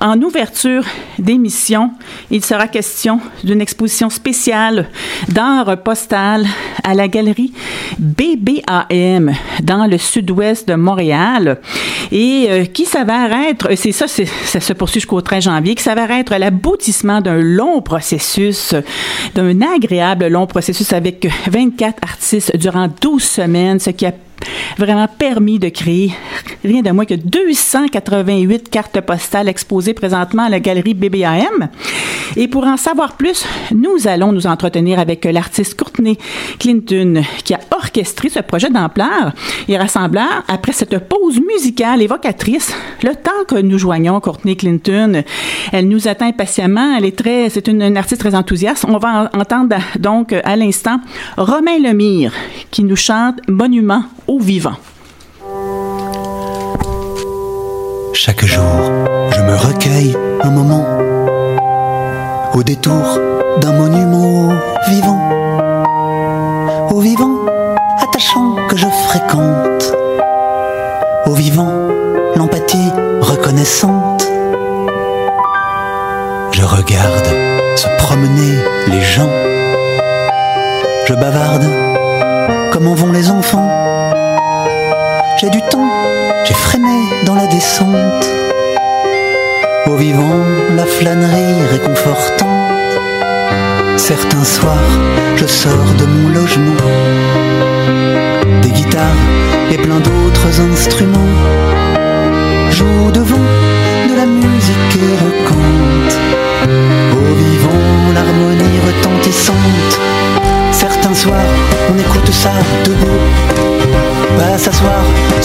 En ouverture d'émission, il sera question d'une exposition spéciale d'art postal à la galerie BBAM dans le sud-ouest de Montréal. Et euh, qui s'avère être, c'est ça, ça se poursuit jusqu'au 13 janvier, qui s'avère être l'aboutissement d'un long processus, d'un agréable long processus avec 24 artistes durant 12 semaines, ce qui a vraiment permis de créer rien de moins que 288 cartes postales exposées présentement à la galerie BBAM. Et pour en savoir plus, nous allons nous entretenir avec l'artiste Courtney Clinton qui a orchestré ce projet d'ampleur et rassembleur après cette pause musicale évocatrice. Le temps que nous joignons Courtney Clinton, elle nous attend impatiemment. Elle est très, c'est une, artiste très enthousiaste. On va entendre donc à l'instant Romain Lemire qui nous chante Monument au vivant. Chaque jour, je me recueille un moment au détour d'un monument vivant, au vivant attachant que je fréquente, au vivant l'empathie reconnaissante. Je regarde se promener les gens, je bavarde comment vont les enfants? J'ai du temps, j'ai freiné dans la descente. Au vivant, la flânerie réconfortante. Certains soirs, je sors de mon logement. Des guitares et plein d'autres instruments jouent devant de la musique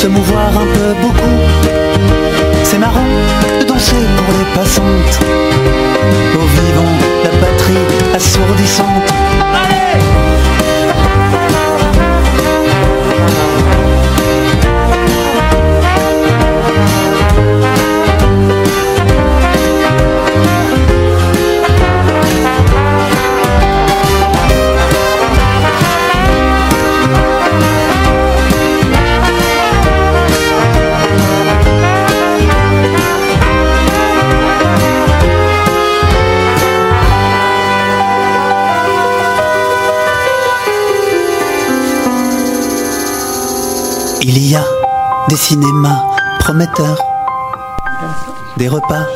se mouvoir un peu beaucoup. C'est marrant de danser pour les passantes. Au vivant, la patrie assourdissante. Des cinémas prometteurs, des repas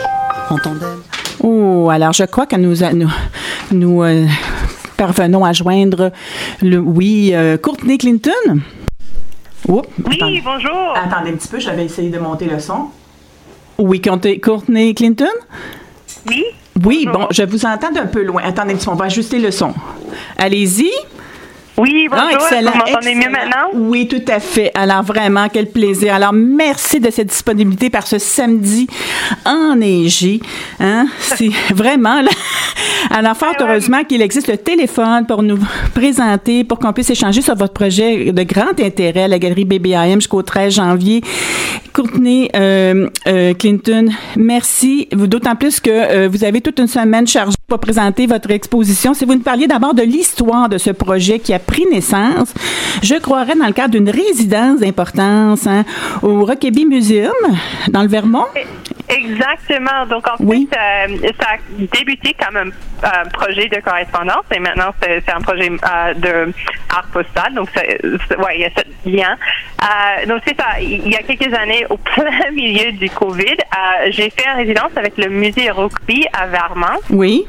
en tandem. Oh, alors je crois que nous, nous, nous euh, parvenons à joindre le, oui, euh, Courtney Clinton. oui, bonjour. Attendez un petit peu, j'avais essayé de monter le son. Oui, Courtney Clinton? Oui. Oui, bon, je vous entends d'un peu loin. Attendez un petit peu, on va ajuster le son. Allez-y. Oui, bonjour. Ah, excellent, vous m'entendez mieux maintenant? Oui, tout à fait. Alors, vraiment, quel plaisir. Alors, merci de cette disponibilité par ce samedi enneigé. Hein? C'est vraiment... Là... Alors, fort heureusement qu'il existe le téléphone pour nous présenter, pour qu'on puisse échanger sur votre projet de grand intérêt à la Galerie BBAM jusqu'au 13 janvier. Courtney euh, euh, Clinton, merci. D'autant plus que euh, vous avez toute une semaine chargée pour présenter votre exposition. Si vous nous parliez d'abord de l'histoire de ce projet qui a pris naissance, je croirais dans le cadre d'une résidence d'importance hein, au Rockaby Museum dans le Vermont. Exactement. Donc, en fait, euh, ça a débuté comme un, projet de correspondance et maintenant, c'est un projet euh, de art postal. Donc, ouais, il y a ce lien. Euh, donc, c'est ça. Il y a quelques années, au plein milieu du COVID, j'ai fait une résidence avec le musée Rugby à Vermont. Oui.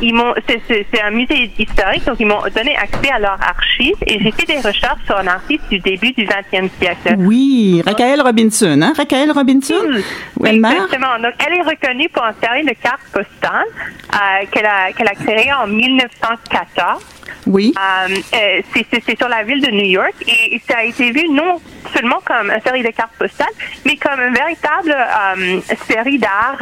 ils m'ont, c'est un musée historique, donc ils m'ont donné accès à leurs archives et j'ai fait des recherches sur un artiste du début du 20e siècle. Oui, Raquel Robinson, hein? Raquel Robinson? Hmm. Exactement. Donc, elle est reconnue pour un série de cartes postales euh, qu'elle a, qu'elle a créée en 1914. Oui. Euh, euh c'est sur la ville de New York et ça a été vu non seulement comme une série de cartes postales, mais comme une véritable euh, série d'art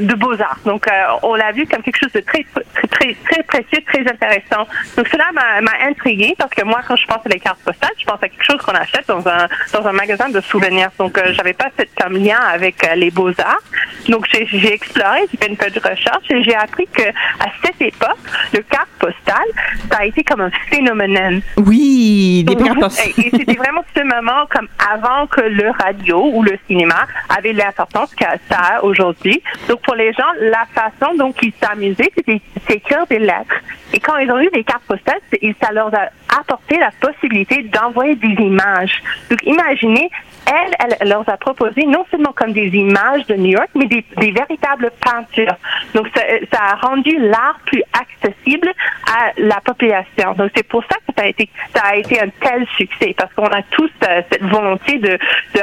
de beaux-arts. Donc, on l'a vu comme quelque chose de très, très, très, très précieux, très intéressant. Donc, cela m'a intriguée parce que moi, quand je pense à les cartes postales, je pense à quelque chose qu'on achète dans un, dans un magasin de souvenirs. Donc, j'avais pas cette comme lien avec les beaux-arts. Donc, j'ai exploré, j'ai fait une peu de recherche et j'ai appris que à cette époque, le carte postales, ça a été comme un phénomène. Oui, des cartes postales. Et c'était vraiment ce moment comme avant que le radio ou le cinéma avait l'importance que ça a aujourd'hui. Donc pour les gens, la façon dont ils s'amusaient, c'était d'écrire des lettres. Et quand ils ont eu des cartes postales, ça leur a apporté la possibilité d'envoyer des images. Donc imaginez elle, elle leur a proposé non seulement comme des images de New York, mais des, des véritables peintures. Donc, ça, ça, a rendu l'art plus accessible à la population. Donc, c'est pour ça que ça a été, ça a été un tel succès, parce qu'on a tous euh, cette volonté de, de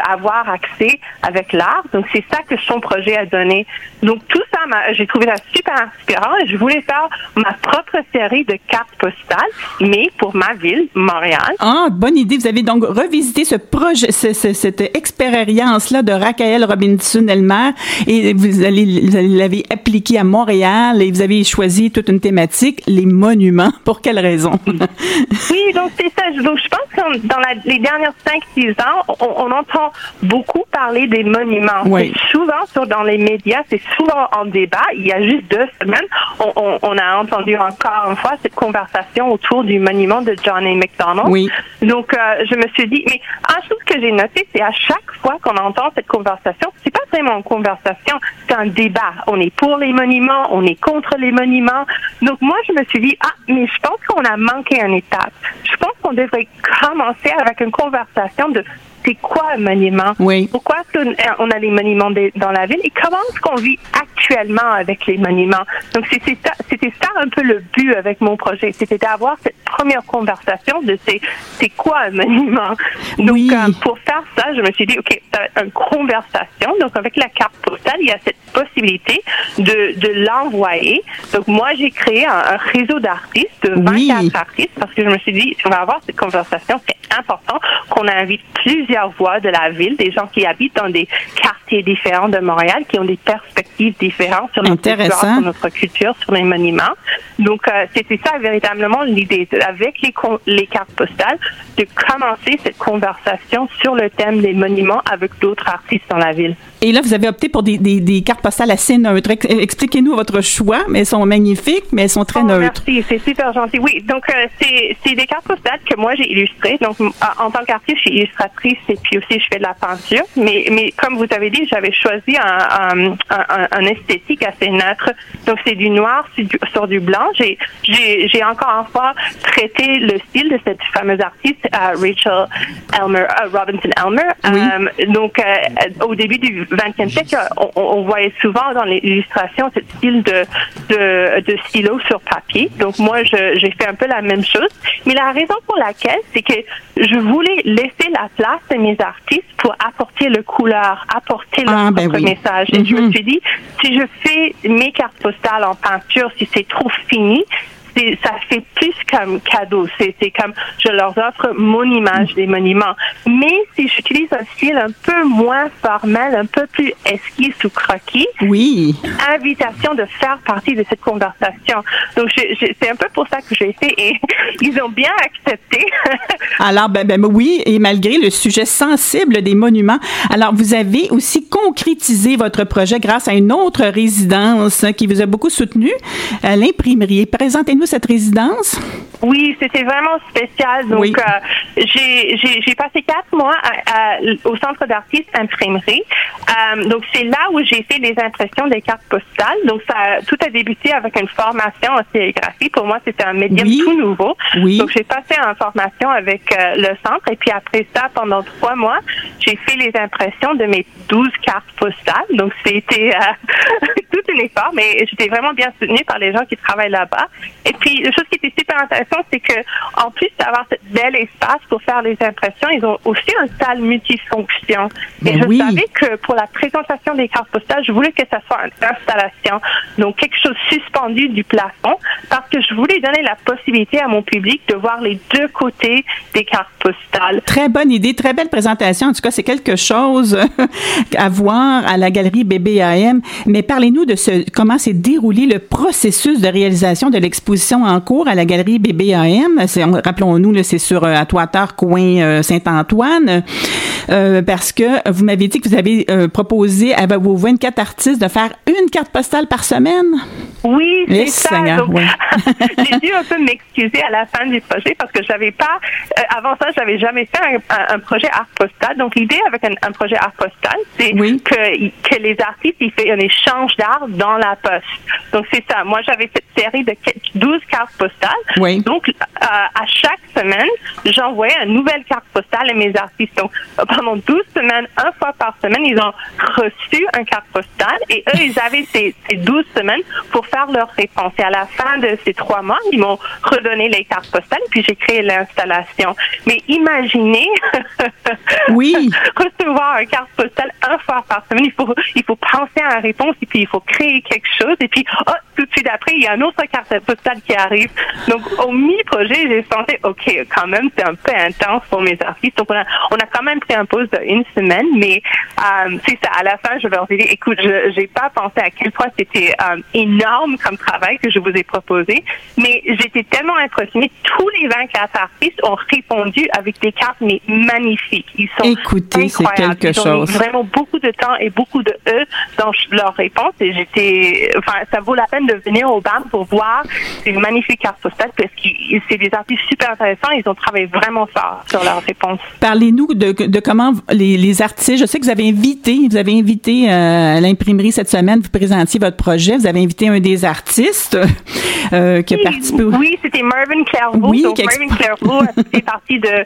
accès avec l'art. Donc, c'est ça que son projet a donné. Donc, tout ça, j'ai trouvé ça super inspirant et je voulais faire ma propre série de cartes postales, mais pour ma ville, Montréal. Ah, bonne idée. Vous avez donc revisité ce projet, ce, ce, cette expérience-là de Raquel Robinson-Elmer et vous allez l'avez appliquée à Montréal et vous avez choisi toute une thématique, les monuments. Pour quelle raison? oui, donc c'est ça. Donc je pense que dans les dernières 5-6 ans, on, entend beaucoup parler des monuments. Oui. Souvent sur, dans les médias, c'est en débat. Il y a juste deux semaines, on, on, a entendu encore une fois cette conversation autour du monument de John A. McDonald. Oui. Donc euh, je me suis dit, mais un chose que j'ai noté, c'est à chaque fois qu'on entend cette conversation, c'est pas vraiment une conversation, c'est un débat. On est pour les monuments, on est contre les monuments. Donc moi, je me suis dit, ah, mais je pense qu'on a manqué une étape. Je pense qu'on devrait commencer avec une conversation de c'est quoi un monument? Oui. Pourquoi est-ce qu'on a les monuments dans la ville? Et comment est-ce qu'on vit actuellement avec les monuments? Donc, c'était ça, c'était ça un peu le but avec mon projet. C'était d'avoir cette première conversation de c'est, c'est quoi un monument? Donc, oui. euh, pour faire ça, je me suis dit, OK, ça va être une conversation. Donc, avec la carte postale, il y a cette possibilité de, de l'envoyer. Donc, moi, j'ai créé un, réseau d'artistes, de 24 Oui. artistes, parce que je me suis dit, si on va avoir cette conversation, c'est important qu'on invite plusieurs voix de la ville, des gens qui habitent dans des quartiers différents de Montréal, qui ont des perspectives différentes sur notre histoire, sur notre culture, sur les monuments. Donc, euh, c'était ça véritablement l'idée, avec les, les cartes postales, de commencer cette conversation sur le thème des monuments avec d'autres artistes dans la ville. Et là, vous avez opté pour des, des, des cartes postales assez neutres. Ex- Expliquez-nous votre choix, mais elles sont magnifiques, mais elles sont très Oh, neutres. Merci, c'est super gentil. Oui, donc euh, c'est c'est des cartes postales que moi j'ai illustrées. Donc en tant qu'artiste, je suis illustratrice et puis aussi je fais de la peinture. Mais mais comme vous avez dit, j'avais choisi un, un, un, un esthétique assez neutre. Donc c'est du noir sur du, blanc. J'ai j'ai j'ai encore une fois traité le style de cette fameuse artiste euh, Rachel Elmer euh, Robinson Elmer. Oui. Euh, donc euh, au début du 20e siècle, on, on- voyait souvent dans les illustrations ce style de, de, de stylo sur papier. Donc moi, j'ai fait un peu la même chose. Mais la raison pour laquelle, c'est que je voulais laisser la place de mes artistes pour apporter le couleur, apporter leur Ah, ben oui. message. Et je me Mhm. suis dit, si je fais mes cartes postales en peinture, si c'est trop fini, c'est- ça fait plus comme cadeau. C'est comme je leur offre mon image des monuments. Mais si j'utilise un style un peu moins formel, un peu plus esquisse ou croquis, Oui. invitation de faire partie de cette conversation. Donc c'est un peu pour ça que j'ai fait et ils ont bien accepté. Alors, ben, ben, oui, et malgré le sujet sensible des monuments, alors vous avez aussi concrétisé votre projet grâce à une autre résidence hein, qui vous a beaucoup soutenu, à l'imprimerie. Présentez-nous cette résidence? Oui, c'était vraiment spécial. Donc, Oui. euh, j'ai passé quatre mois à- à- au centre d'artistes imprimerie. Euh, donc, c'est là où j'ai fait les impressions des cartes postales. Donc, ça, tout a débuté avec une formation en sérigraphie. Pour moi, c'était un médium Oui. tout nouveau. Oui. Donc, j'ai passé en formation avec euh, le centre. Et puis, après ça, pendant trois mois, j'ai fait les impressions de mes 12 cartes postales. Donc, c'était tout un effort, mais j'étais vraiment bien soutenue par les gens qui travaillent là-bas. Et puis, la chose qui était super intéressante, c'est que en plus d'avoir ce bel espace pour faire les impressions, ils ont aussi une salle multifonction. Et Ben je oui. savais que pour la présentation des cartes postales, je voulais que ça soit une installation, donc quelque chose suspendu du plafond, parce que je voulais donner la possibilité à mon public de voir les deux côtés des cartes postales. Très bonne idée, très belle présentation. En tout cas, c'est quelque chose à voir à la galerie BBAM. Mais parlez-nous de ce, comment s'est déroulé le processus de réalisation de l'exposition en cours à la galerie BBAM. Rappelons-nous, c'est sur euh, Atwater, coin euh, Saint-Antoine. Euh, parce que vous m'avez dit que vous avez euh, proposé à vos 24 artistes de faire une carte postale par semaine. Oui, c'est ça. Ouais. j'ai dû un peu m'excuser à la fin du projet parce que j'avais pas, euh, avant ça, j'avais jamais fait un, projet art postal. Donc, l'idée avec un, un projet art postal, c'est Oui. que, que les artistes, ils font un échange d'art dans la poste. Donc, c'est ça. Moi, j'avais cette série de que- 12 cartes postales. Oui. Donc, euh, à chaque semaine, j'envoyais une nouvelle carte postale à mes artistes. Donc, pendant 12 semaines, un fois par semaine, ils ont reçu une carte postale et eux, ils avaient ces, ces 12 semaines pour faire leur réponse. Et à la fin de ces trois mois, ils m'ont redonné les cartes postales puis j'ai créé l'installation. Mais imaginez Oui. recevoir une carte postale un fois par semaine. Il faut, il faut penser à la réponse et puis il faut créer quelque chose. Et puis, oh, tout de suite après, il y a une autre carte postale qui arrive. Donc, au mi-projet, j'ai pensé, OK, quand même, c'est un peu intense pour mes artistes. Donc, on a, on a quand même pris un pause d'une semaine, mais euh, c'est ça. À la fin, je leur ai dit, écoute, je j'ai pas pensé à quel point c'était euh, énorme comme travail que je vous ai proposé, mais j'étais tellement impressionnée. Tous les 24 artistes ont répondu avec des cartes mais magnifiques. Ils sont Écoutez, c'est quelque Ils ont mis chose. vraiment beaucoup de temps et beaucoup de eux dans leurs réponses et j'étais, enfin, ça vaut la peine de venir au BAM pour voir ces magnifiques cartes postales parce que c'est des artistes super intéressants. Ils ont travaillé vraiment fort sur leurs réponses. Parlez-nous de, de comment les, les artistes. Je sais que vous avez invité, vous avez invité euh, à l'imprimerie cette semaine, vous présentiez votre projet. Vous avez invité un des artistes euh, qui a participé. Oui, c'était Marvin Clairvaux. Oui, Donc, exp- Clairvaux a fait partie de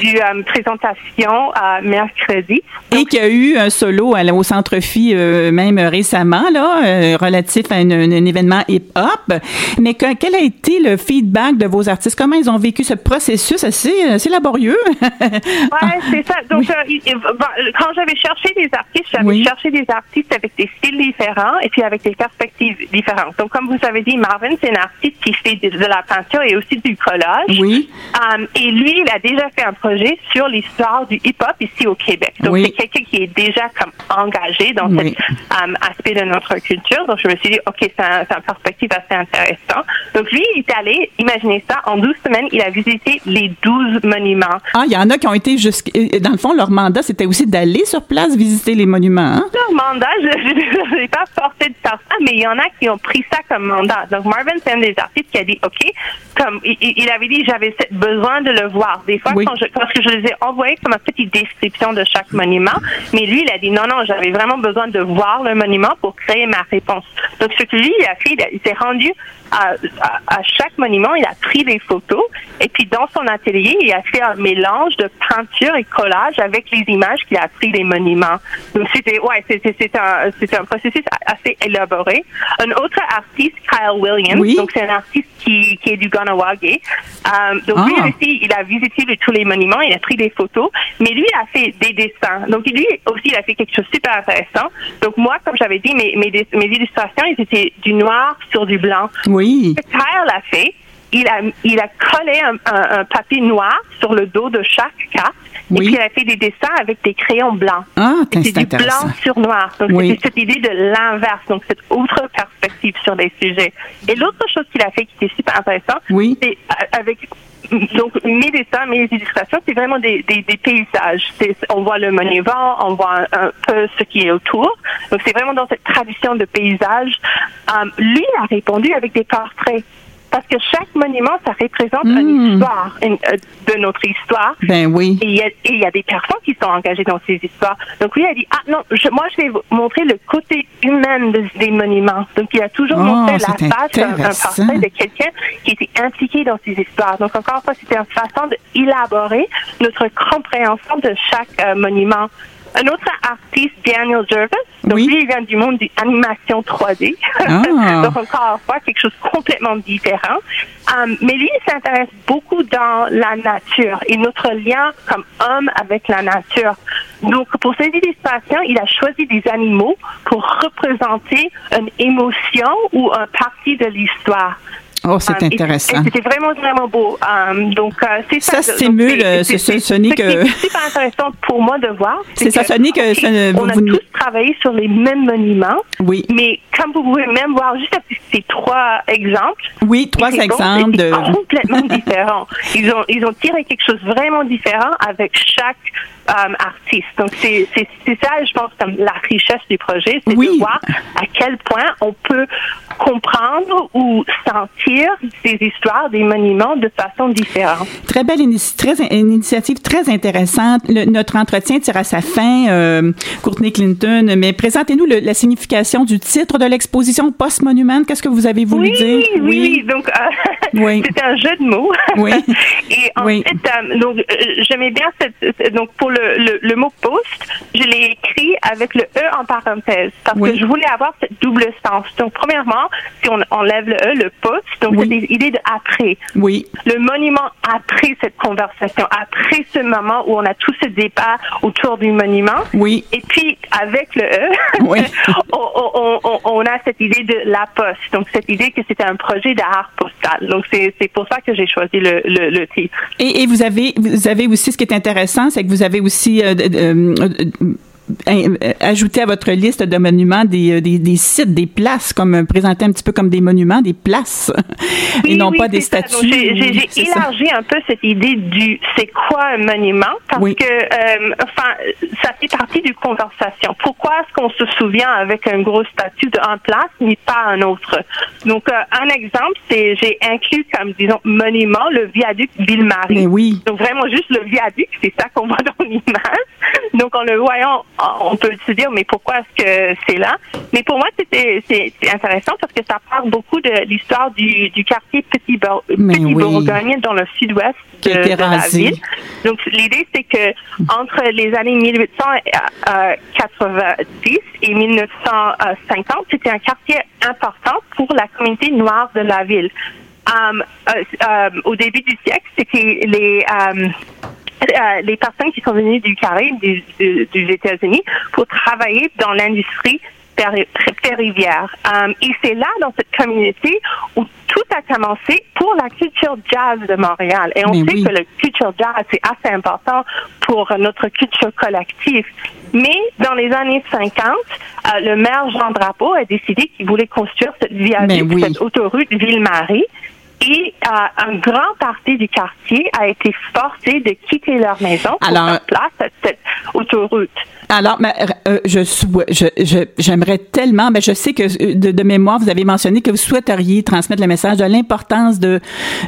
du euh, présentation euh, mercredi. Et qui a eu un solo à au Centre Phi même récemment, là, relatif à une- un événement hip-hop. Mais que- quel a été le feedback de vos artistes? Comment ils ont vécu ce processus assez, assez laborieux? Ouais, c'est ça. Donc, euh, il- bon, quand j'avais cherché des artistes, j'avais Oui. cherché des artistes avec des styles différents et puis avec des perspectives différentes. Donc, comme vous avez dit, Marvin, c'est un artiste qui fait de, de la peinture et aussi du collage. Oui. Um, et lui, il a déjà fait un projet sur l'histoire du hip-hop ici au Québec. Donc, Oui. c'est quelqu'un qui est déjà comme engagé dans Oui. cet um, aspect de notre culture. Donc, je me suis dit, OK, c'est un, un perspective assez intéressant. Donc, lui, il est allé, imaginez ça, en 12 semaines, il a visité les 12 monuments. Ah, il y en a qui ont été jusqu'à. Dans le fond, leur mandat, c'était aussi d'aller sur place visiter les monuments. hein? leur mandat, je n'ai pas forcé de faire ça, mais il y en a qui ont pris ça comme mandat. Donc, Marvin, c'est un des artistes qui a dit, OK, comme il, il- avait dit, j'avais besoin de le voir. Des fois, Oui. quand je, parce que je les ai envoyés comme une petite description de chaque monument, mais lui, il a dit, non, non, j'avais vraiment besoin de voir le monument pour créer ma réponse. Donc, ce que lui, il a fait, il s'est rendu à, à- à chaque monument, il a pris des photos, et puis dans son atelier, il a fait un mélange de peinture et collage avec les images qu'il a pris des monuments. Donc, c'était, ouais, c'est un, c'est un processus assez élaboré. Un autre artiste, Kyle Williams, Oui. donc c'est un artiste qui, qui est du Ganawage. Euh, donc, lui Ah. aussi, il a visité tous les monuments, il a pris des photos, mais lui il a fait des dessins. Donc, lui aussi, il a fait quelque chose de super intéressant. Donc, moi, comme j'avais dit, mes, mes, mes illustrations, ils étaient du noir sur du blanc. Oui. Ce que Kyle a fait, il a, il a collé un, un- un papier noir sur le dos de chaque carte. Oui. Et puis, il a fait des dessins avec des crayons blancs. Ah, c'est du blanc sur noir. Donc, Oui. c'était cette idée de l'inverse. Donc, cette autre perspective sur les sujets. Et l'autre chose qu'il a fait qui était super intéressant, Oui. c'est euh, avec donc mes dessins, mes illustrations, c'est vraiment des, des, des paysages. On voit le monument, on voit un, un peu ce qui est autour. Donc c'est vraiment dans cette tradition de paysage. Euh, lui a répondu avec des portraits. Parce que chaque monument, ça représente une histoire une- euh, de notre histoire. Ben oui. Et il y, a, et il y a des personnes qui sont engagées dans ces histoires. Donc lui a dit, ah non, je- moi je vais vous montrer le côté humain de- des monuments. Donc il a toujours Oh, montré la face, un, un portrait de quelqu'un qui était impliqué dans ces histoires. Donc encore une fois, c'était une façon d'élaborer notre compréhension de chaque euh, monument. Un autre artiste, Daniel Jervis, donc Oui. lui, il vient du monde de l'animation 3D. Ah. donc encore une fois, quelque chose de complètement différent. Um, mais lui, il s'intéresse beaucoup dans la nature et notre lien comme homme avec la nature. Donc, pour ses illustrations, il a choisi des animaux pour représenter une émotion ou un partie de l'histoire. Oh, c'est Um, intéressant. C'était vraiment, vraiment beau. Um, donc, euh, c'est Ça ça. Stimule, c'est- euh, c'est- ce- c'est- n'est que- est super intéressant pour moi de voir. C'est ça, ce n'est que ce- on a tous travaillé sur les mêmes monuments. Oui. Mais comme vous pouvez même voir juste ces trois exemples, Oui, trois exemples c'est de. complètement différents. Ils ont ils ont tiré quelque chose vraiment différent avec chaque euh, artiste. Donc c'est c'est c'est ça, je pense, comme la richesse du projet, c'est Oui. de voir à quel point on peut comprendre ou sentir ces histoires des monuments de façon différente. Très belle très, initiative, très intéressante. notre entretien tire à sa fin, euh, Courtney Clinton, mais présentez-nous la signification du titre de l'exposition Post-Monument. Qu'est-ce que vous avez voulu dire? Oui, oui, donc euh, oui. c'est un jeu de mots. Oui. Et en fait, euh, donc, euh, j'aimais bien cette, donc pour le, le, mot post, je l'ai écrit avec le E en parenthèse parce que je voulais avoir cette double sens. Donc, premièrement, si on enlève le E, le post, donc c'est l'idée de après. Oui. Le monument après cette conversation, après ce moment où on a tout ce débat autour du monument. Oui. Et puis, avec le E, oui. on, on, on, a cette idée de la poste. Donc, cette idée que c'était un projet d'art postal. Donc, c'est pour ça que j'ai choisi le, le, le titre. Et, et, vous avez vous avez aussi ce qui est intéressant, c'est que vous avez aussi euh, euh, euh, ajouter à votre liste de monuments des, des, des, sites, des places, comme présenter un petit peu comme des monuments, des places, et non pas des statues. J'ai élargi un peu cette idée du c'est quoi un monument, parce que enfin ça fait partie du conversation. Pourquoi est-ce qu'on se souvient avec un gros statut d'un place, mais pas un autre? Donc un exemple, c'est j'ai inclus comme disons monument le viaduc Ville-Marie. Oui. Donc vraiment juste le viaduc, c'est ça qu'on voit dans l'image. Donc en le voyant on peut se dire, mais pourquoi est-ce que c'est là? Mais pour moi, c'était c'est intéressant parce que ça parle beaucoup de l'histoire du, du quartier Petit, Bourgogne dans le sud-ouest de, la ville. Donc l'idée, c'est que entre les années 1890 et 1950, c'était un quartier important pour la communauté noire de la ville. Um, uh, um, au début du siècle, c'était les um, euh, les personnes qui sont venues du Caraïbe, des, États-Unis, pour travailler dans l'industrie périvière. Um, et c'est là, dans cette communauté, où tout a commencé pour la culture jazz de Montréal. Et on sait que la culture jazz, c'est assez important pour notre culture collective. Mais dans les années 50, euh, le maire Jean Drapeau a décidé qu'il voulait construire cette viaduc, cette autoroute Ville-Marie et euh, un grand partie du quartier a été forcé de quitter leur maison pour Alors, faire place à cette autoroute. Alors, mais, euh, je, je, j'aimerais tellement, mais je sais que euh, de, de, mémoire, vous avez mentionné que vous souhaiteriez transmettre le message de l'importance de,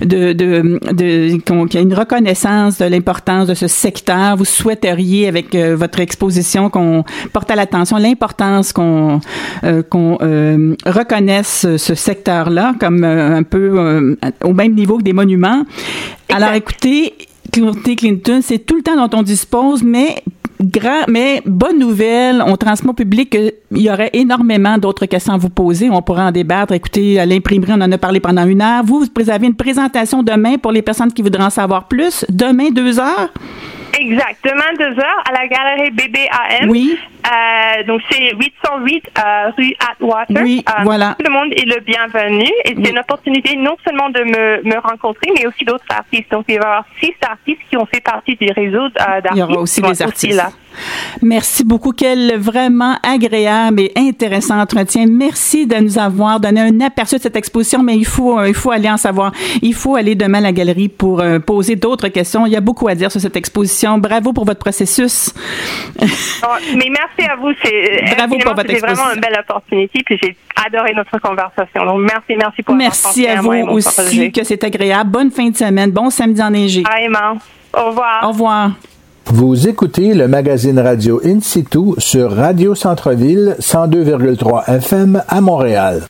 de, de, de qu'il y ait une reconnaissance de l'importance de ce secteur. Vous souhaiteriez, avec euh, votre exposition, qu'on porte à l'attention l'importance qu'on qu'on reconnaisse ce secteur-là comme un peu au même niveau que des monuments. Alors, écoutez, Clinton, c'est tout le temps dont on dispose, mais grand, mais bonne nouvelle, on transmet au public qu'il y aurait énormément d'autres questions à vous poser. On pourra en débattre. Écoutez, à l'imprimerie, on en a parlé pendant une heure. Vous, vous avez une présentation demain pour les personnes qui voudraient en savoir plus. Demain, deux heures? Exact. Demain, deux heures, à la galerie BBAM. Oui. Euh, donc, c'est 808 euh, rue Atwater. Oui, euh, voilà. Tout le monde est le bienvenu. Et c'est une opportunité non seulement de me, me rencontrer, mais aussi d'autres artistes. Donc, il va y avoir six artistes qui ont fait partie du réseau d'artistes. Il y aura aussi des artistes. là. Merci beaucoup. Quel vraiment agréable et intéressant entretien. Merci de nous avoir donné un aperçu de cette exposition, mais il faut, il faut aller en savoir. Il faut aller demain à la galerie pour poser d'autres questions. Il y a beaucoup à dire sur cette exposition. Bravo pour votre processus. mais merci merci à vous. C'est Bravo pour votre vraiment une belle opportunité. Puis j'ai adoré notre conversation. Donc merci, merci pour Merci à vous aussi que c'est agréable. Bonne fin de semaine. Bon samedi enneigé. Vraiment. Au revoir. Au revoir. Vous écoutez le magazine radio In situ sur Radio Centre-Ville 102,3 FM à Montréal.